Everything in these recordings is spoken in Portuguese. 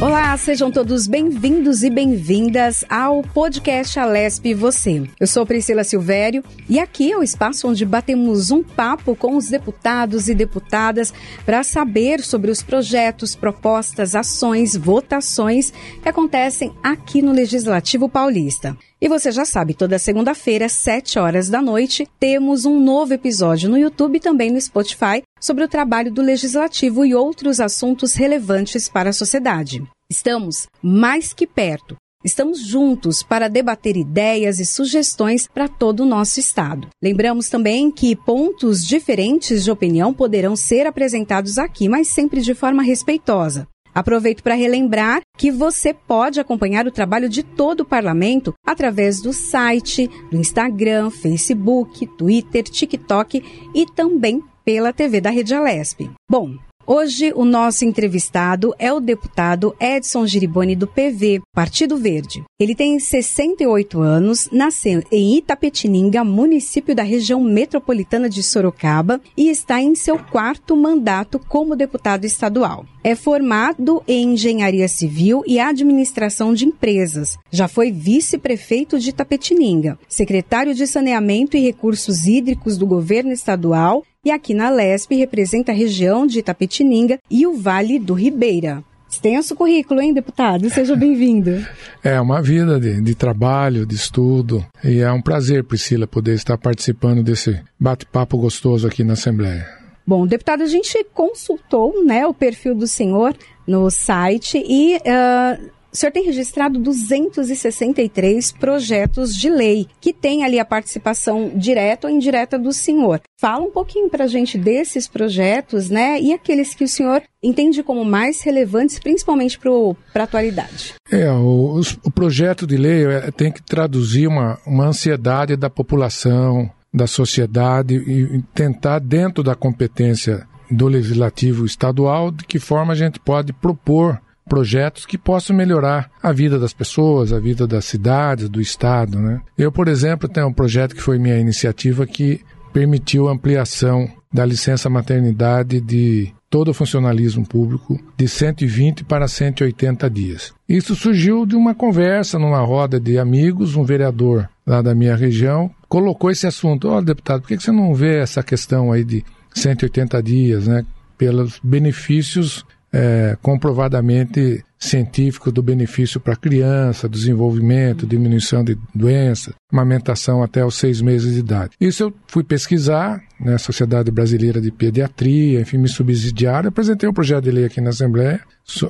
Olá, sejam todos bem-vindos e bem-vindas ao podcast Alesp Você. Eu sou Priscila Silvério e aqui é o espaço onde batemos um papo com os deputados e deputadas para saber sobre os projetos, propostas, ações, votações que acontecem aqui no Legislativo Paulista. E você já sabe, toda segunda-feira, às 7 horas da noite, temos um novo episódio no YouTube e também no Spotify sobre o trabalho do Legislativo e outros assuntos relevantes para a sociedade. Estamos mais que perto. Estamos juntos para debater ideias e sugestões para todo o nosso estado. Lembramos também que pontos diferentes de opinião poderão ser apresentados aqui, mas sempre de forma respeitosa. Aproveito para relembrar que você pode acompanhar o trabalho de todo o parlamento através do site, do Instagram, Facebook, Twitter, TikTok e também pela TV da Rede Alesp. Bom, Hoje, o nosso entrevistado é o deputado Edson Giriboni, do PV, Partido Verde. Ele tem 68 anos, nasceu em Itapetininga, município da região metropolitana de Sorocaba, e está em seu quarto mandato como deputado estadual. É formado em Engenharia Civil e Administração de Empresas. Já foi vice-prefeito de Itapetininga, secretário de Saneamento e Recursos Hídricos do governo estadual e aqui na LESP representa a região de Itapetininga e o Vale do Ribeira. Extenso currículo, hein, deputado? Seja bem-vindo. É uma vida de, de, trabalho, de estudo, e é um prazer, Priscila, poder estar participando desse bate-papo gostoso aqui na Assembleia. Bom, deputado, a gente consultou né, o perfil do senhor no site e uh, o senhor tem registrado 263 projetos de lei, que tem ali a participação direta ou indireta do senhor. Fala um pouquinho para a gente desses projetos, né? E aqueles que o senhor entende como mais relevantes, principalmente para a atualidade. É, o, o projeto de lei é, tem que traduzir uma, uma ansiedade da população, da sociedade e tentar, dentro da competência do legislativo estadual, de que forma a gente pode propor projetos que possam melhorar a vida das pessoas, a vida das cidades, do estado, né? Eu, por exemplo, tenho um projeto que foi minha iniciativa que permitiu a ampliação da licença maternidade de todo o funcionalismo público de 120 para 180 dias. Isso surgiu de uma conversa numa roda de amigos, um vereador lá da minha região colocou esse assunto. Olha, deputado, por que você não vê essa questão aí de 180 dias, né? Pelos benefícios é, comprovadamente científico do benefício para a criança, desenvolvimento, diminuição de doenças, amamentação até os seis meses de idade. Isso eu fui pesquisar na né, Sociedade Brasileira de Pediatria, enfim, me subsidiaram, apresentei um projeto de lei aqui na Assembleia,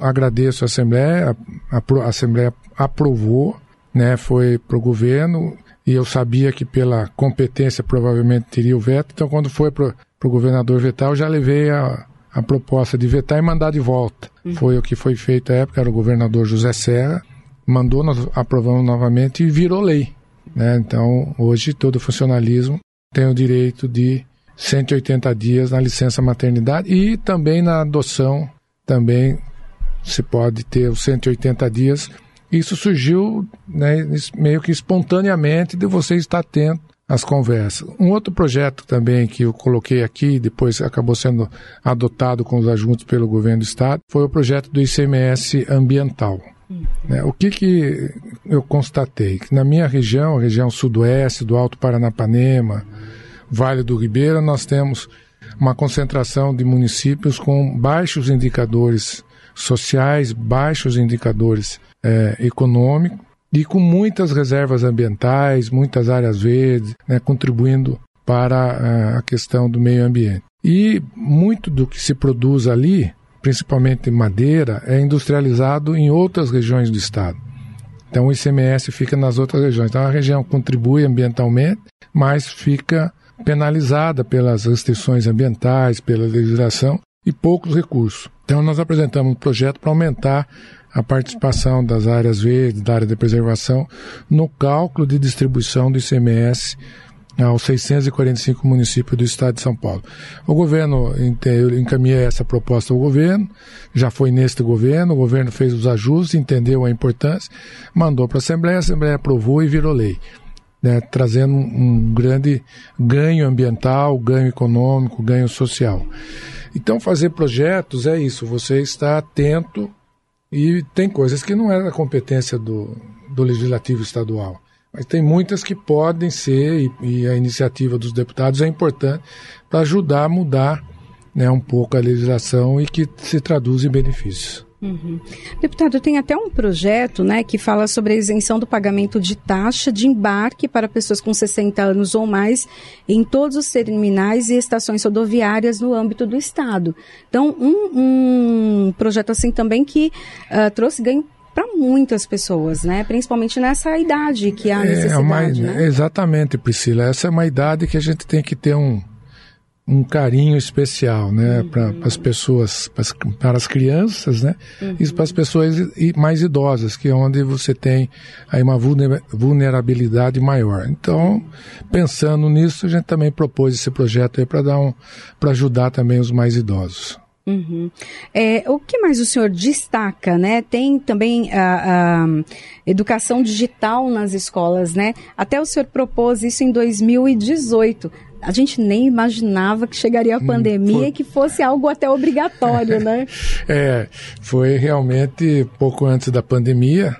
agradeço a Assembleia, a, a, a Assembleia aprovou, né, foi para o governo, e eu sabia que pela competência provavelmente teria o veto, então quando foi para o governador vetar, eu já levei a, a proposta de vetar e mandar de volta. Uhum. Foi o que foi feito à época, era o governador José Serra, mandou, nós aprovamos novamente e virou lei. Né? Então, hoje, todo funcionalismo tem o direito de 180 dias na licença maternidade e também na adoção, também se pode ter os 180 dias. Isso surgiu né, meio que espontaneamente de você estar atento as conversas. Um outro projeto também que eu coloquei aqui, depois acabou sendo adotado com os ajuntos pelo governo do estado, foi o projeto do ICMS ambiental. Né? O que, que eu constatei? Que na minha região, região sudoeste, do Alto Paranapanema, Vale do Ribeira, nós temos uma concentração de municípios com baixos indicadores sociais, baixos indicadores é, econômicos, e com muitas reservas ambientais, muitas áreas verdes, né, contribuindo para eh, a questão do meio ambiente. E muito do que se produz ali, principalmente madeira, é industrializado em outras regiões do estado. Então o ICMS fica nas outras regiões. Então a região contribui ambientalmente, mas fica penalizada pelas restrições ambientais, pela legislação e poucos recursos. Então nós apresentamos um projeto para aumentar a participação das áreas verdes, da área de preservação, no cálculo de distribuição do ICMS aos 645 municípios do estado de São Paulo. O governo, eu essa proposta ao governo, já foi neste governo, o governo fez os ajustes, entendeu a importância, mandou para a Assembleia, a Assembleia aprovou e virou lei. Né, trazendo um grande ganho ambiental, ganho econômico, ganho social. Então, fazer projetos é isso, você está atento E tem coisas que não é da competência do, do legislativo estadual. Mas tem muitas que podem ser, e, e a iniciativa dos deputados é importante para ajudar a mudar né, um pouco a legislação e que se traduz em benefícios. Uhum. Deputado, tem até um projeto né, que fala sobre a isenção do pagamento de taxa de embarque para pessoas com 60 anos ou mais em todos os terminais e estações rodoviárias no âmbito do Estado. Então, um, um projeto assim também que uh, trouxe ganho para muitas pessoas, né? Principalmente nessa idade que há necessidade. É uma, né? Exatamente, Priscila. Essa é uma idade que a gente tem que ter um, um carinho especial, né, uhum. para as pessoas, para as crianças, né, uhum. e para as pessoas mais idosas, que é onde você tem aí uma vulnerabilidade maior. Então, pensando nisso, a gente também propôs esse projeto aí para dar um, para ajudar também os mais idosos. Uhum. É, o que mais o senhor destaca, né? Tem também a, a, educação digital nas escolas, né? Até o senhor propôs isso em 2018 a gente nem imaginava que chegaria a hum, pandemia foi... e que fosse algo até obrigatório, né? é, foi realmente pouco antes da pandemia.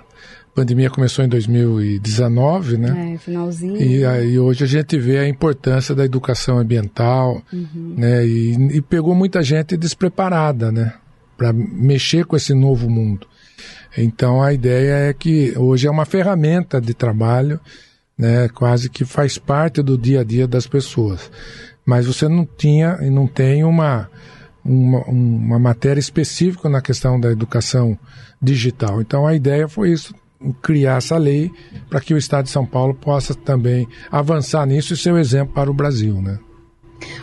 A pandemia começou em 2019, né? É, finalzinho. E aí hoje a gente vê a importância da educação ambiental, uhum. né? E, e pegou muita gente despreparada, né? Para mexer com esse novo mundo. Então a ideia é que hoje é uma ferramenta de trabalho né, quase que faz parte do dia a dia das pessoas. Mas você não tinha e não tem uma, uma, uma matéria específica na questão da educação digital. Então a ideia foi isso, criar essa lei para que o Estado de São Paulo possa também avançar nisso e ser um exemplo para o Brasil, né?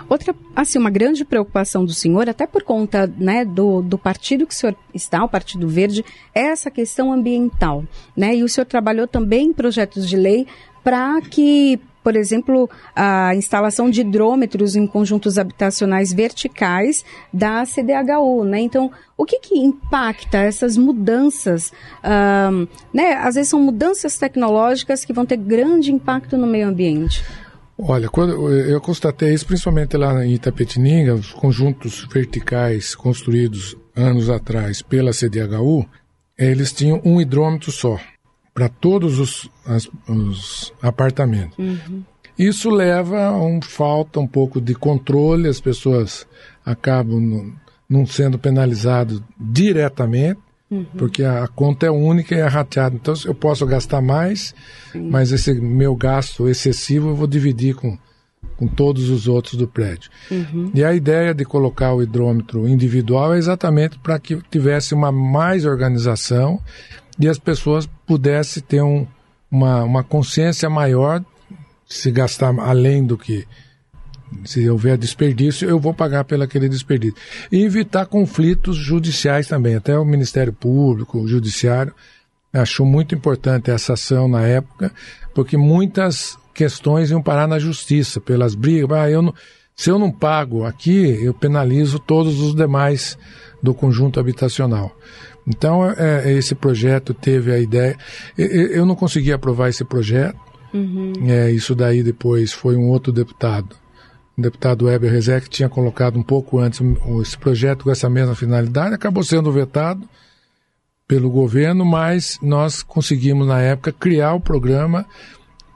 Outra, assim, uma grande preocupação do senhor, até por conta né, do, do partido que o senhor está, o Partido Verde, é essa questão ambiental, né? E o senhor trabalhou também em projetos de lei para que, por exemplo, a instalação de hidrômetros em conjuntos habitacionais verticais da CDHU, né? Então, o que, que impacta essas mudanças? Um, né? Às vezes são mudanças tecnológicas que vão ter grande impacto no meio ambiente. Olha, quando eu constatei isso principalmente lá em Itapetininga, os conjuntos verticais construídos anos atrás pela CDHU, eles tinham um hidrômetro só para todos os, as, os apartamentos. Uhum. Isso leva a um falta um pouco de controle, as pessoas acabam no, não sendo penalizadas diretamente, uhum. porque a, a, conta é única e é rateada. Então eu posso gastar mais, Sim. mas esse meu gasto excessivo eu vou dividir com, com todos os outros do prédio. Uhum. E a ideia de colocar o hidrômetro individual é exatamente para que tivesse uma mais organização e as pessoas pudessem ter um, uma, uma consciência maior, se gastar além do que se houver desperdício, eu vou pagar pelo aquele desperdício. E evitar conflitos judiciais também. Até o Ministério Público, o Judiciário, achou muito importante essa ação na época, porque muitas questões iam parar na justiça, pelas brigas. Ah, eu não, se eu não pago aqui, eu penalizo todos os demais do conjunto habitacional. Então, é, é, esse projeto teve a ideia. Eu, não consegui aprovar esse projeto. Uhum. É, isso daí depois foi um outro deputado, o deputado Weber que tinha colocado um pouco antes esse projeto com essa mesma finalidade, acabou sendo vetado pelo governo, mas nós conseguimos, na época, criar o programa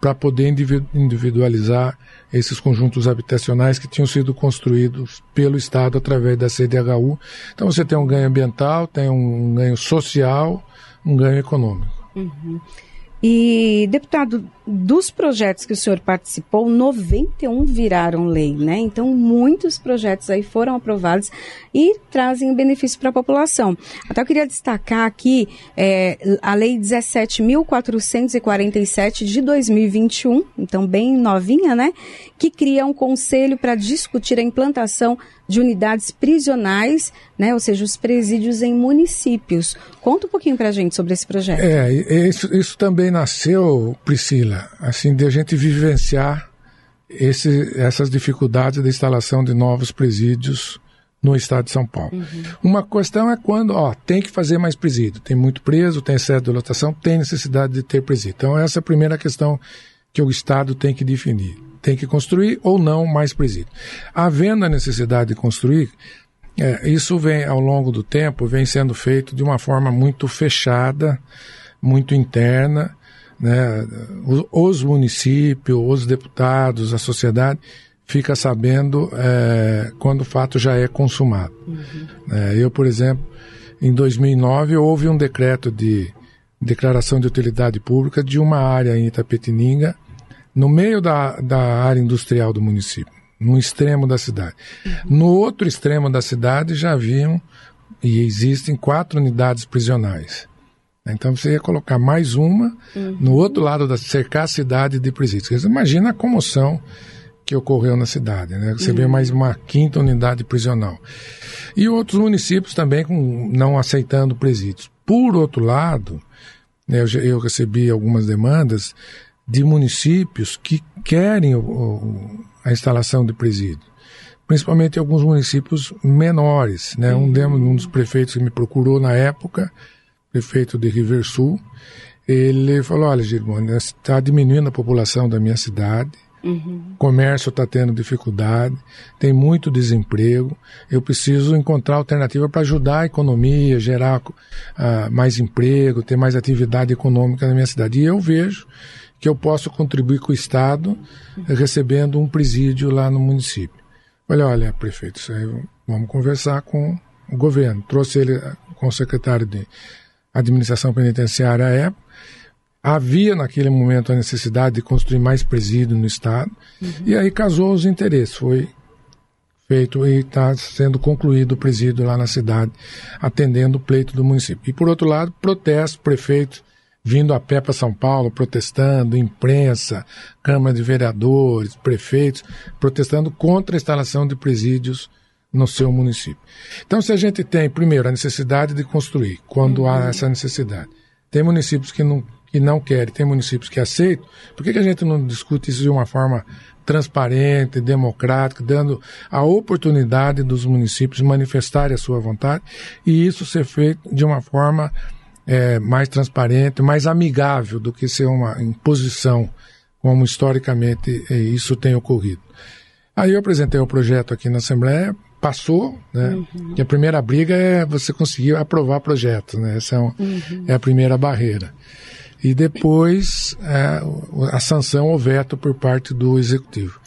para poder individualizar esses conjuntos habitacionais que tinham sido construídos pelo Estado através da CDHU. Então você tem um ganho ambiental, tem um ganho social, um ganho econômico. Uhum. E, deputado, dos projetos que o senhor participou, 91 viraram lei, né? Então, muitos projetos aí foram aprovados e trazem benefício para a população. Até eu queria destacar aqui é, a Lei 17.447 de 2021, então bem novinha, né? Que cria um conselho para discutir a implantação de unidades prisionais, né? Ou seja, os presídios em municípios. Conta um pouquinho para a gente sobre esse projeto. É, isso, isso também nasceu, Priscila, assim, de a gente vivenciar esse, essas dificuldades da instalação de novos presídios no estado de São Paulo. Uhum. Uma questão é quando, ó, tem que fazer mais presídio, tem muito preso, tem excesso de lotação, tem necessidade de ter presídio. Então essa é a primeira questão que o estado tem que definir. Tem que construir ou não mais presídio. Havendo a necessidade de construir, É, isso vem, ao longo do tempo, vem sendo feito de uma forma muito fechada, muito interna, né? Os municípios, os deputados, a sociedade fica sabendo é, quando o fato já é consumado. Uhum. É, eu, por exemplo, em 2009 houve um decreto de declaração de utilidade pública de uma área em Itapetininga, no meio da, da área industrial do município, no extremo da cidade. Uhum. No outro extremo da cidade já haviam e existem quatro unidades prisionais. Então você ia colocar mais uma uhum. no outro lado da cercar a cidade de presídios. Imagina a comoção que ocorreu na cidade, né? Você uhum. vê mais uma quinta unidade prisional. E outros municípios também com, não aceitando presídios. Por outro lado, né, eu, eu, recebi algumas demandas de municípios que querem o, o, a instalação de presídio principalmente em alguns municípios menores. Né? Um, de, um dos prefeitos que me procurou na época prefeito de Riversul, ele falou, olha, Girmone, está diminuindo a população da minha cidade, Uhum. comércio está tendo dificuldade, tem muito desemprego. Eu preciso encontrar alternativa para ajudar a economia, gerar uh, mais emprego, ter mais atividade econômica na minha cidade. E eu vejo que eu posso contribuir com o Estado uhum. recebendo um presídio lá no município. Olha, olha, prefeito, isso aí, vamos conversar com o governo. Trouxe ele com o secretário de administração penitenciária à época. Havia naquele momento a necessidade de construir mais presídio no Estado, uhum. e aí casou os interesses. Foi feito e está sendo concluído o presídio lá na cidade, atendendo o pleito do município. E por outro lado, protestos, prefeitos vindo a pé para São Paulo, protestando, imprensa, Câmara de Vereadores, prefeitos, protestando contra a instalação de presídios no seu município. Então, se a gente tem, primeiro, a necessidade de construir, quando uhum. há essa necessidade, tem municípios que não, que não querem, tem municípios que aceitam, por que, que a gente não discute isso de uma forma transparente, democrática, dando a oportunidade dos municípios manifestarem a sua vontade e isso ser feito de uma forma é, mais transparente, mais amigável do que ser uma imposição, como historicamente é, isso tem ocorrido. Aí eu apresentei o projeto aqui na Assembleia, passou, né? Uhum. a primeira briga é você conseguir aprovar projetos, né? Essa é, um, uhum. é a primeira barreira. E depois é, a sanção ou veto por parte do executivo.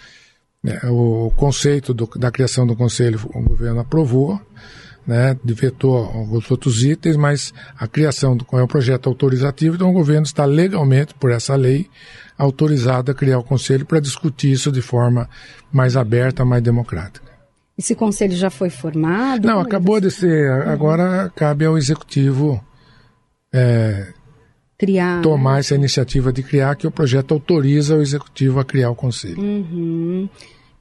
É, o conceito do, da criação do conselho o governo aprovou, né, vetou alguns outros itens, mas a criação do é um projeto autorizativo, então o governo está legalmente, por essa lei, autorizado a criar o conselho para discutir isso de forma mais aberta, mais democrática. Esse conselho já foi formado? Não, acabou de ser. Uhum. Agora cabe ao executivo é, criar, tomar né? essa iniciativa de criar, que o projeto autoriza o executivo a criar o conselho. Uhum.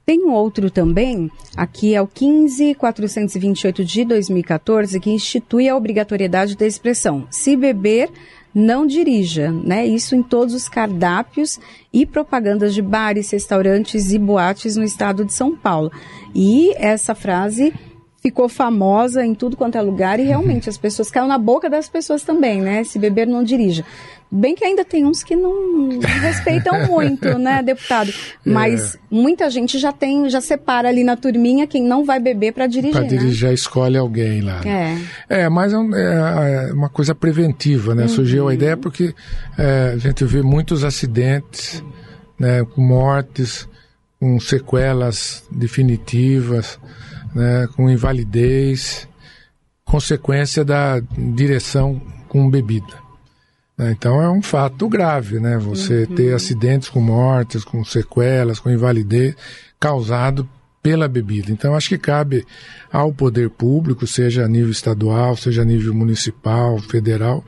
Tem um outro também, aqui é o 15428 de 2014, que institui a obrigatoriedade da expressão. Se beber, não dirija, né? Isso em todos os cardápios e propagandas de bares, restaurantes e boates no estado de São Paulo. E essa frase ficou famosa em tudo quanto é lugar e realmente as pessoas caiu na boca das pessoas também, né? Se beber não dirija. Bem que ainda tem uns que não, respeitam muito, né, deputado? Mas é. muita gente já tem, já separa ali na turminha quem não vai beber para dirigir. Para né? dirigir, né? escolhe alguém lá. É. É, mas é, um, é, é uma coisa preventiva, né? Uhum. Surgiu a ideia porque é, a gente vê muitos acidentes, né, com mortes, com sequelas definitivas, né, com invalidez, consequência da direção com bebida. Né? Então é um fato grave, né? Você uhum. ter acidentes com mortes, com sequelas, com invalidez causado pela bebida. Então acho que cabe ao poder público, seja a nível estadual, seja a nível municipal, federal,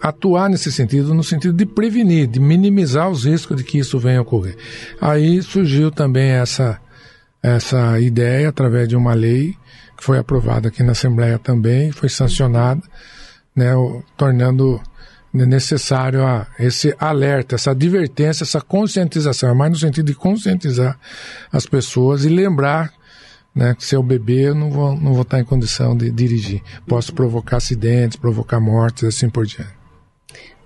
atuar nesse sentido, no sentido de prevenir, de minimizar os riscos de que isso venha a ocorrer. Aí surgiu também essa essa ideia através de uma lei que foi aprovada aqui na Assembleia também, foi sancionada, né, tornando necessário a esse alerta, essa advertência, essa conscientização, é mais no sentido de conscientizar as pessoas e lembrar né, que se eu beber eu não vou, não vou estar em condição de dirigir. Posso provocar acidentes, provocar mortes, assim por diante.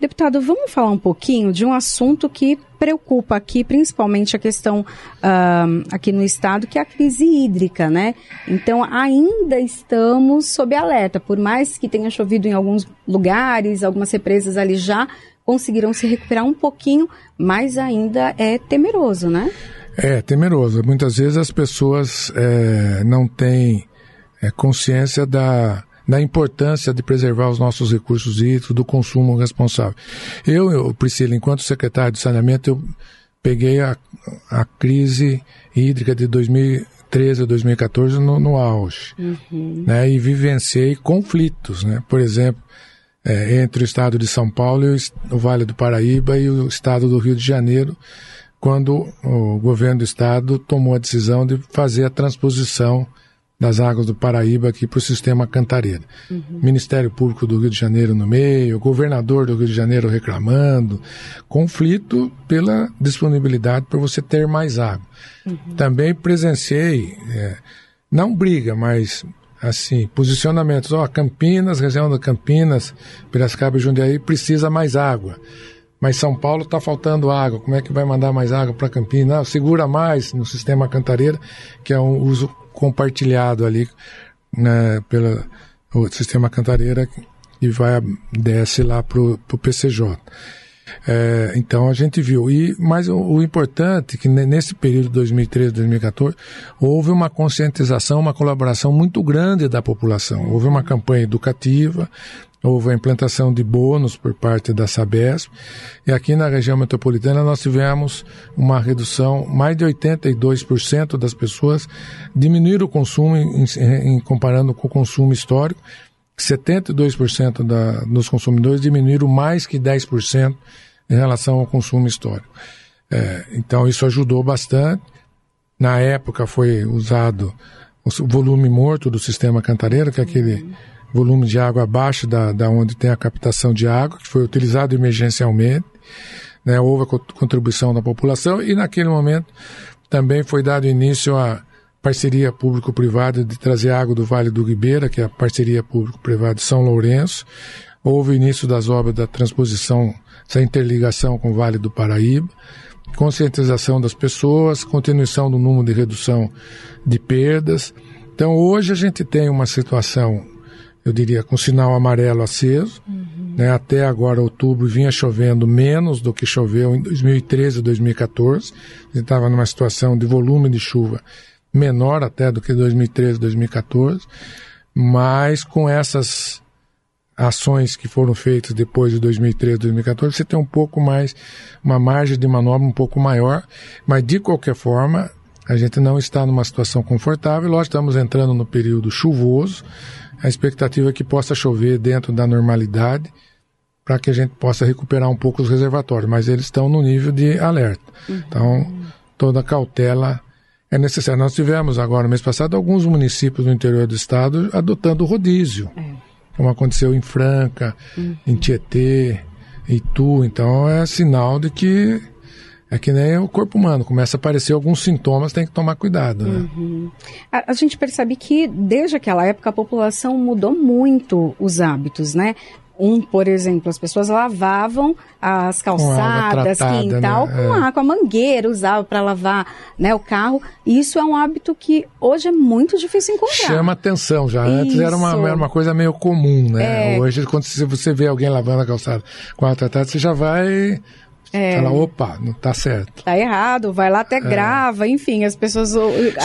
Deputado, vamos falar um pouquinho de um assunto que preocupa aqui, principalmente a questão uh, aqui no estado, que é a crise hídrica, né? Então, ainda estamos sob alerta, por mais que tenha chovido em alguns lugares, algumas represas ali já conseguiram se recuperar um pouquinho, mas ainda é temeroso, né? É, temeroso. Muitas vezes as pessoas é, não têm é, consciência da, da importância de preservar os nossos recursos hídricos, do consumo responsável. Eu, eu Priscila, enquanto secretário de saneamento, eu peguei a, a crise hídrica de 2013 a 2014 no, no auge, uhum. né, e vivenciei conflitos, né, por exemplo, é, entre o estado de São Paulo e o, o Vale do Paraíba e o estado do Rio de Janeiro, quando o governo do estado tomou a decisão de fazer a transposição das águas do Paraíba aqui para o sistema Cantareira. Uhum. Ministério Público do Rio de Janeiro no meio, governador do Rio de Janeiro reclamando, conflito pela disponibilidade para você ter mais água. Uhum. Também presenciei, é, não briga, mas assim, posicionamentos, ó, Campinas, região da Campinas, Piracicaba e Jundiaí precisa mais água. Mas São Paulo está faltando água. Como é que vai mandar mais água para Campinas? Não, segura mais no sistema Cantareira, que é um uso compartilhado ali né, pelo sistema Cantareira e vai desce lá para o PCJ. É, então a gente viu. E, mas o, o importante é que nesse período de 2013 2014 houve uma conscientização, uma colaboração muito grande da população. Houve uma campanha educativa, houve a implantação de bônus por parte da Sabesp, e aqui na região metropolitana nós tivemos uma redução, mais de 82% das pessoas diminuíram o consumo em, em, comparando com o consumo histórico, 72% da, dos consumidores diminuíram mais que 10% em relação ao consumo histórico. É, então isso ajudou bastante. Na época foi usado o volume morto do sistema Cantareira, que é aquele uhum volume de água abaixo da, da onde tem a captação de água, que foi utilizado emergencialmente. Né, houve a contribuição da população e naquele momento também foi dado início à parceria público-privada de trazer água do Vale do Ribeira, que é a parceria público-privada de São Lourenço. Houve o início das obras da transposição, essa interligação com o Vale do Paraíba, conscientização das pessoas, continuação do número de redução de perdas. Então hoje a gente tem uma situação eu diria, com sinal amarelo aceso. Uhum. Né? Até agora, outubro, vinha chovendo menos do que choveu em 2013 e 2014. A gente estava numa situação de volume de chuva menor até do que 2013 e 2014. Mas com essas ações que foram feitas depois de 2013 e 2014, você tem um pouco mais, uma margem de manobra um pouco maior. Mas, de qualquer forma, a gente não está numa situação confortável. Nós estamos entrando no período chuvoso a expectativa é que possa chover dentro da normalidade para que a gente possa recuperar um pouco os reservatórios, mas eles estão no nível de alerta. Uhum. Então, toda cautela é necessária. Nós tivemos agora, no mês passado, alguns municípios do interior do estado adotando o rodízio, é. como aconteceu em Franca, uhum. em Tietê, Itu. Então, é sinal de que é que nem o corpo humano, começa a aparecer alguns sintomas, tem que tomar cuidado, né? Uhum. A, a, gente percebe que desde aquela época a população mudou muito os hábitos, né? Um, por exemplo, as pessoas lavavam as calçadas, tratada, quintal, né? com, é. com a mangueira, usava para lavar né, o carro. E isso é um hábito que hoje é muito difícil encontrar. Chama atenção já. Isso. Antes era uma, era uma coisa meio comum, né? É. Hoje, quando você vê alguém lavando a calçada com a tratada, você já vai é. Fala, opa, não tá certo. Tá errado, vai lá até é. grava, enfim, as pessoas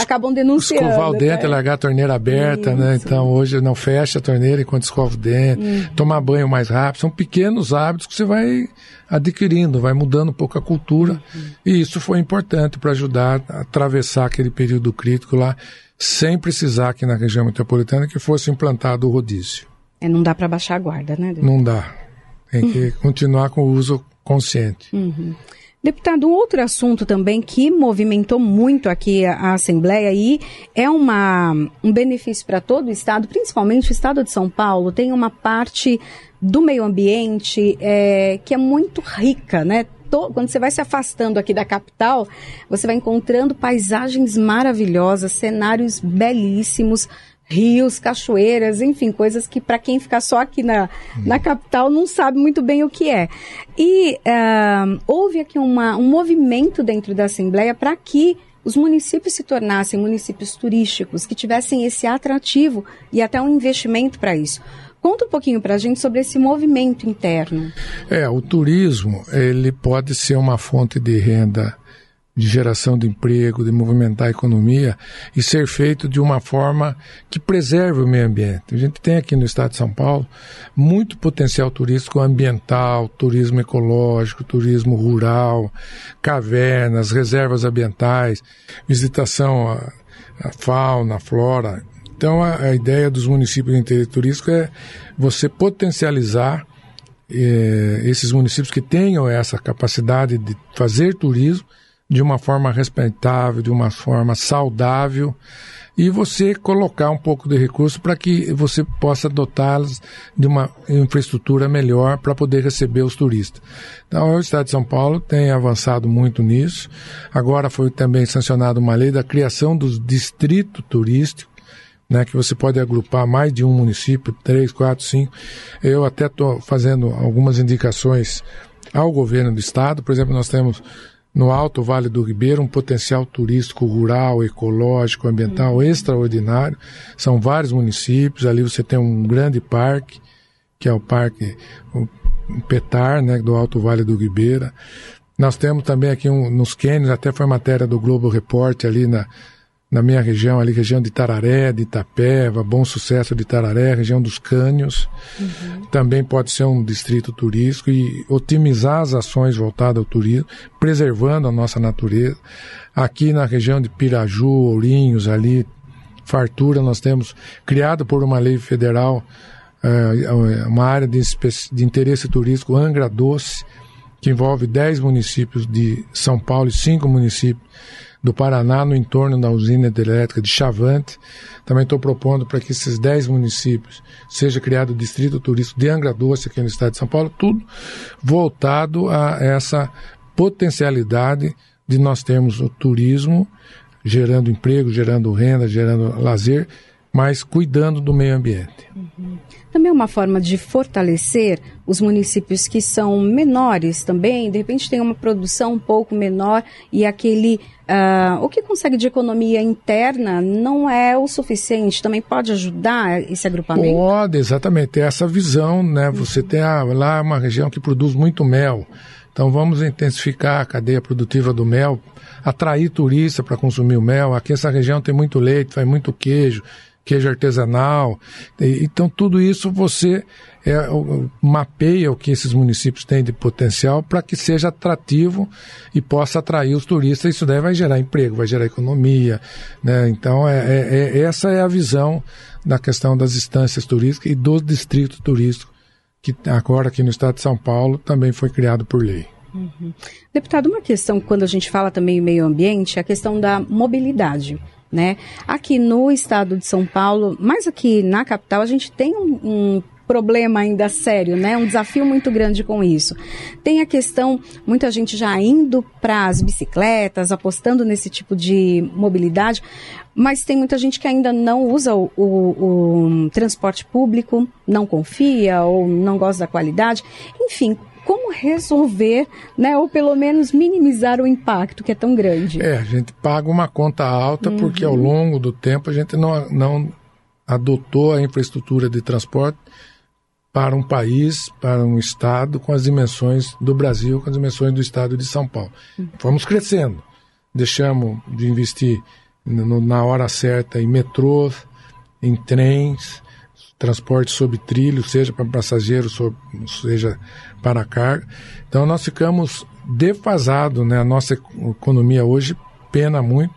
acabam denunciando. Escovar o dente, tá? largar a torneira aberta, né? Isso. né? Então hoje não fecha a torneira enquanto escova o dente, hum. tomar banho mais rápido. São pequenos hábitos que você vai adquirindo, vai mudando um pouco a cultura. Uhum. E isso foi importante para ajudar a atravessar aquele período crítico lá, sem precisar aqui na região metropolitana que fosse implantado o rodízio. É, não dá para baixar a guarda, né? Não dá. Tem que continuar com o uso consciente. Uhum. Deputado, um outro assunto também que movimentou muito aqui a, Assembleia e é uma, um benefício para todo o Estado, principalmente o Estado de São Paulo, tem uma parte do meio ambiente é, que é muito rica, né? quando você vai se afastando aqui da capital, você vai encontrando paisagens maravilhosas, cenários belíssimos, rios, cachoeiras, enfim, coisas que para quem ficar só aqui na, hum. na capital não sabe muito bem o que é. E uh, houve aqui uma, um movimento dentro da Assembleia para que os municípios se tornassem municípios turísticos, que tivessem esse atrativo e até um investimento para isso. Conta um pouquinho para a gente sobre esse movimento interno. É, o turismo ele pode ser uma fonte de renda de geração de emprego, de movimentar a economia e ser feito de uma forma que preserve o meio ambiente. A gente tem aqui no estado de São Paulo muito potencial turístico ambiental, turismo ecológico, turismo rural, cavernas, reservas ambientais, visitação à, à fauna, à flora. Então a, a, ideia dos municípios de interesse turístico é você potencializar eh, esses municípios que tenham essa capacidade de fazer turismo de uma forma respeitável, de uma forma saudável, e você colocar um pouco de recurso para que você possa dotá-las de uma infraestrutura melhor para poder receber os turistas. Então, o Estado de São Paulo tem avançado muito nisso. Agora foi também sancionada uma lei da criação dos distritos turísticos, né, que você pode agrupar mais de um município, três, quatro, cinco. Eu até estou fazendo algumas indicações ao governo do estado. Por exemplo, nós temos no Alto Vale do Ribeiro, um potencial turístico rural, ecológico, ambiental uhum. extraordinário. São vários municípios, ali você tem um grande parque, que é o Parque Petar, né, do Alto Vale do Ribeira. Nós temos também aqui um, nos Quênios, até foi matéria do Globo Report ali na, na minha região, ali, região de Tararé, de Itapeva, Bom Sucesso de Tararé, região dos Cânions. Uhum. Também pode ser um distrito turístico e otimizar as ações voltadas ao turismo, preservando a nossa natureza. Aqui na região de Piraju, Ourinhos, ali, Fartura, nós temos, criado por uma lei federal, uh, uma área de, de interesse turístico, Angra Doce, que envolve 10 municípios de São Paulo e 5 municípios do Paraná, no entorno da usina hidrelétrica de Chavante. Também estou propondo para que esses 10 municípios seja criado o Distrito Turístico de Angra Doce, aqui no estado de São Paulo, tudo voltado a essa potencialidade de nós termos o turismo gerando emprego, gerando renda, gerando lazer, mas cuidando do meio ambiente. Uhum. Também é uma forma de fortalecer os municípios que são menores também, de repente tem uma produção um pouco menor e aquele uh, o que consegue de economia interna não é o suficiente. Também pode ajudar esse agrupamento? Pode, exatamente. Ter essa visão, né? Você tem a, lá uma região que produz muito mel. Então vamos intensificar a cadeia produtiva do mel, atrair turista para consumir o mel. Aqui essa região tem muito leite, faz muito queijo queijo artesanal. Então, tudo isso você é, mapeia o que esses municípios têm de potencial para que seja atrativo e possa atrair os turistas. Isso daí vai gerar emprego, vai gerar economia. Né? Então, é, é, é essa é a visão da questão das instâncias turísticas e dos distritos turísticos, que agora aqui no estado de São Paulo também foi criado por lei. Uhum. Deputado, uma questão, quando a gente fala também em meio ambiente, é a questão da mobilidade né? Aqui no estado de São Paulo, mas aqui na capital, a gente tem um, um problema ainda sério, né? Um desafio muito grande com isso. Tem a questão, muita gente já indo para as bicicletas, apostando nesse tipo de mobilidade, mas tem muita gente que ainda não usa o, o, o transporte público, não confia ou não gosta da qualidade. Enfim, como resolver, né, ou pelo menos minimizar o impacto que é tão grande? É, a gente paga uma conta alta uhum. porque ao longo do tempo a gente não, não adotou a infraestrutura de transporte para um país, para um estado com as dimensões do Brasil, com as dimensões do estado de São Paulo. Uhum. Fomos crescendo, deixamos de investir no, na hora certa em metrôs, em trens, transporte sobre trilho, seja para passageiros, seja para carga. Então nós ficamos defasados, né? A nossa economia hoje pena muito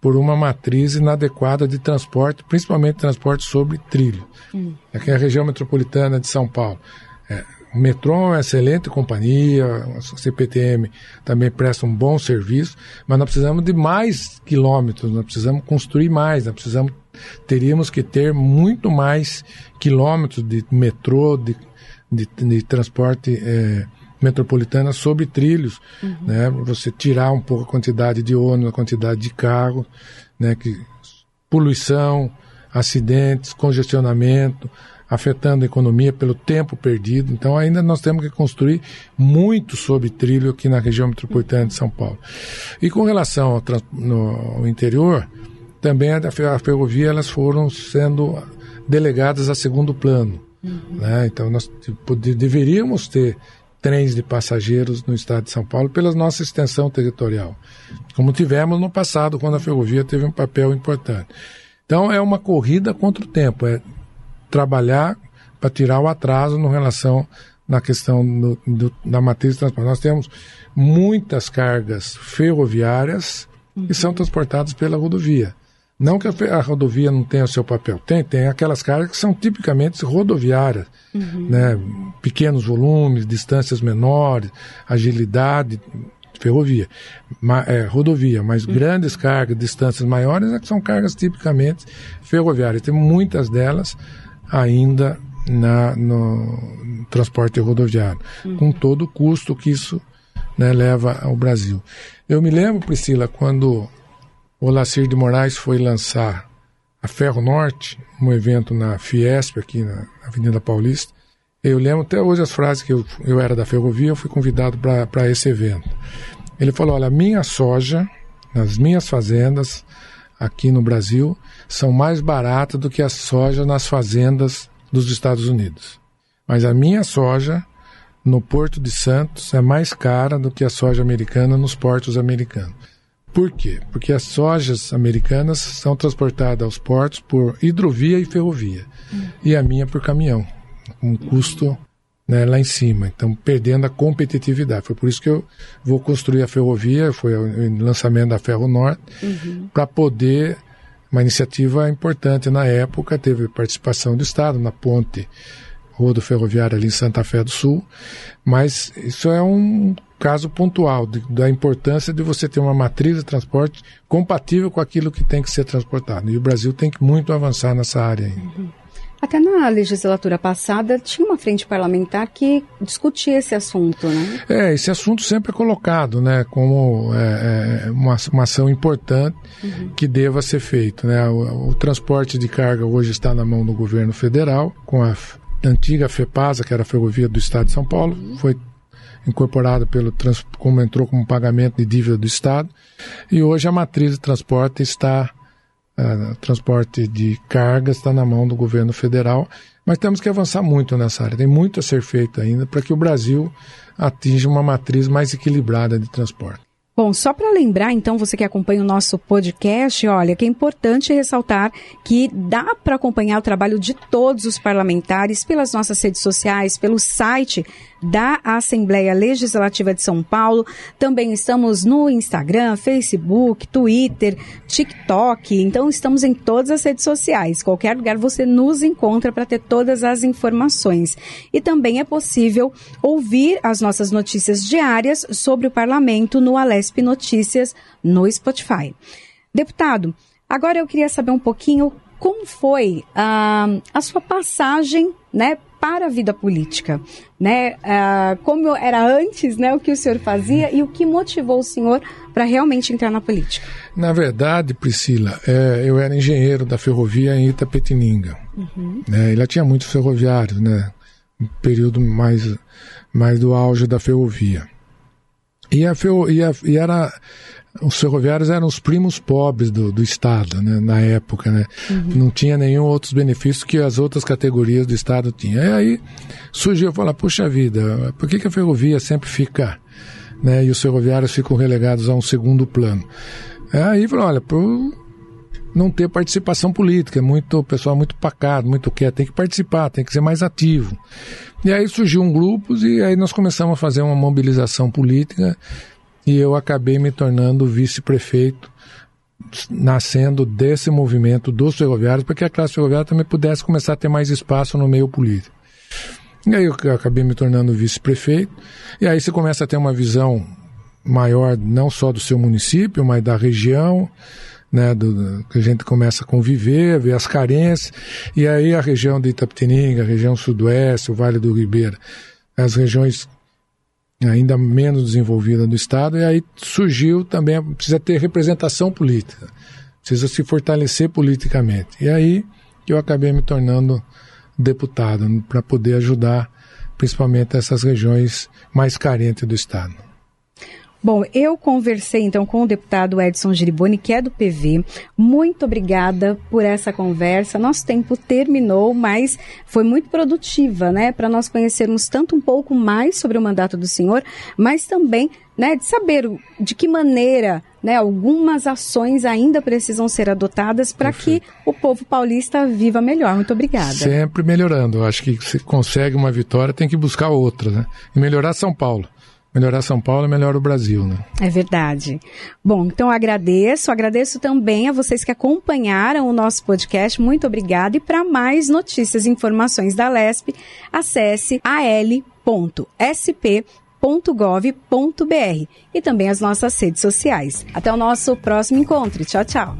por uma matriz inadequada de transporte, principalmente transporte sobre trilho. Hum. Aqui é a região metropolitana de São Paulo. É, o metrô é uma excelente companhia, a CPTM também presta um bom serviço, mas nós precisamos de mais quilômetros, nós precisamos construir mais, nós precisamos teríamos que ter muito mais quilômetros de metrô, de, de, de transporte é, metropolitana sobre trilhos, uhum. né? Você tirar um pouco a quantidade de ônibus, a quantidade de carro, né? Que poluição, acidentes, congestionamento, afetando a economia pelo tempo perdido. Então, ainda nós temos que construir muito sobre trilho aqui na região metropolitana de São Paulo. E com relação ao, no, ao interior, também a, ferrovia elas foram sendo delegadas a segundo plano. Uhum. Né? Então, nós tipo, deveríamos ter trens de passageiros no estado de São Paulo pela nossa extensão territorial, como tivemos no passado, quando a ferrovia teve um papel importante. Então, é uma corrida contra o tempo, é trabalhar para tirar o atraso no relação na questão do, do, da matriz de transporte. Nós temos muitas cargas ferroviárias uhum. que são transportadas pela rodovia. Não que a, a, rodovia não tenha o seu papel, tem, tem aquelas cargas que são tipicamente rodoviárias, uhum. né? pequenos volumes, distâncias menores, agilidade, ferrovia, ma, é, rodovia, mas uhum. grandes cargas, distâncias maiores, é que são cargas tipicamente ferroviárias. Tem muitas delas ainda na, no transporte rodoviário, uhum. com todo o custo que isso né, leva ao Brasil. Eu me lembro, Priscila, quando o Lacir de Moraes foi lançar a Ferro Norte, um evento na Fiesp, aqui na Avenida Paulista, eu lembro até hoje as frases que eu, eu era da ferrovia, eu fui convidado para esse evento. Ele falou: Olha, minha soja, nas minhas fazendas, aqui no Brasil, são mais baratas do que a soja nas fazendas dos Estados Unidos. Mas a minha soja no Porto de Santos é mais cara do que a soja americana nos portos americanos. Por quê? Porque as sojas americanas são transportadas aos portos por hidrovia e ferrovia, hum. e a minha por caminhão, com um custo né, lá em cima, então perdendo a competitividade. Foi por isso que eu vou construir a ferrovia, foi o lançamento da Ferro Norte, uhum. para poder uma iniciativa importante na época, teve participação do Estado na ponte rodo ferroviária ali em Santa Fé do Sul, mas isso é um caso pontual de, da importância de você ter uma matriz de transporte compatível com aquilo que tem que ser transportado. E o Brasil tem que muito avançar nessa área ainda. Uhum. Até na legislatura passada tinha uma frente parlamentar que discutia esse assunto, né? É, esse assunto sempre é colocado, né, como é, é, uma, uma, ação importante uhum. que deva ser feito, né? O, o, transporte de carga hoje está na mão do governo federal, com a antiga FEPASA, que era a Ferrovia do Estado de São Paulo, uhum. foi incorporado pelo como entrou como pagamento de dívida do Estado, e hoje a matriz de transporte está uh, transporte de carga está na mão do governo federal, mas temos que avançar muito nessa área. Tem muito a ser feito ainda para que o Brasil atinja uma matriz mais equilibrada de transporte. Bom, só para lembrar, então, você que acompanha o nosso podcast, olha, que é importante ressaltar que dá para acompanhar o trabalho de todos os parlamentares pelas nossas redes sociais, pelo site da Assembleia Legislativa de São Paulo. Também estamos no Instagram, Facebook, Twitter, TikTok. Então estamos em todas as redes sociais. Qualquer lugar você nos encontra para ter todas as informações. E também é possível ouvir as nossas notícias diárias sobre o parlamento no Alesp Notícias no Spotify. Deputado, agora eu queria saber um pouquinho como foi uh, a sua passagem né, para a vida política, né? Uh, como era antes, né? O que o senhor fazia e o que motivou o senhor para realmente entrar na política? Na verdade, Priscila, é, eu era engenheiro da ferrovia em Itapetininga. Uhum. Né, e lá tinha muitos ferroviários, né? Um período mais, mais do auge da ferrovia. E, a, e, a, e era os ferroviários eram os primos pobres do, do Estado, né, na época, né? Uhum. Não tinha nenhum outros benefícios que as outras categorias do Estado tinham. E aí surgiu falar, puxa vida, por que, que a ferrovia sempre fica, né, e os ferroviários ficam relegados a um segundo plano? Aí falou, olha, por não ter participação política, muito pessoal muito pacato, muito quieto, tem que participar, tem que ser mais ativo. E aí surgiu um grupo e aí nós começamos a fazer uma mobilização política e eu acabei me tornando vice-prefeito, nascendo desse movimento dos ferroviários, para que a classe ferroviária também pudesse começar a ter mais espaço no meio político. E aí eu acabei me tornando vice-prefeito, e aí você começa a ter uma visão maior, não só do seu município, mas da região, né, do, que a gente começa a conviver, ver as carências, e aí a região de Itapetininga, a região sudoeste, o Vale do Ribeira, as regiões ainda menos desenvolvida do Estado, e aí surgiu também, precisa ter representação política, precisa se fortalecer politicamente. E aí eu acabei me tornando deputado para poder ajudar principalmente essas regiões mais carentes do estado. Bom, eu conversei então com o deputado Edson Giriboni, que é do PV. Muito obrigada por essa conversa. Nosso tempo terminou, mas foi muito produtiva, né? Para nós conhecermos tanto um pouco mais sobre o mandato do senhor, mas também né, de saber de que maneira né, algumas ações ainda precisam ser adotadas para que o povo paulista viva melhor. Muito obrigada. Sempre melhorando. Acho que se consegue uma vitória, tem que buscar outra, né? E melhorar São Paulo. Melhorar São Paulo é melhor o Brasil, né? É verdade. Bom, então agradeço, agradeço também a vocês que acompanharam o nosso podcast. Muito obrigada. E para mais notícias e informações da LESP, acesse al.sp.gov.br e também as nossas redes sociais. Até o nosso próximo encontro. Tchau, tchau.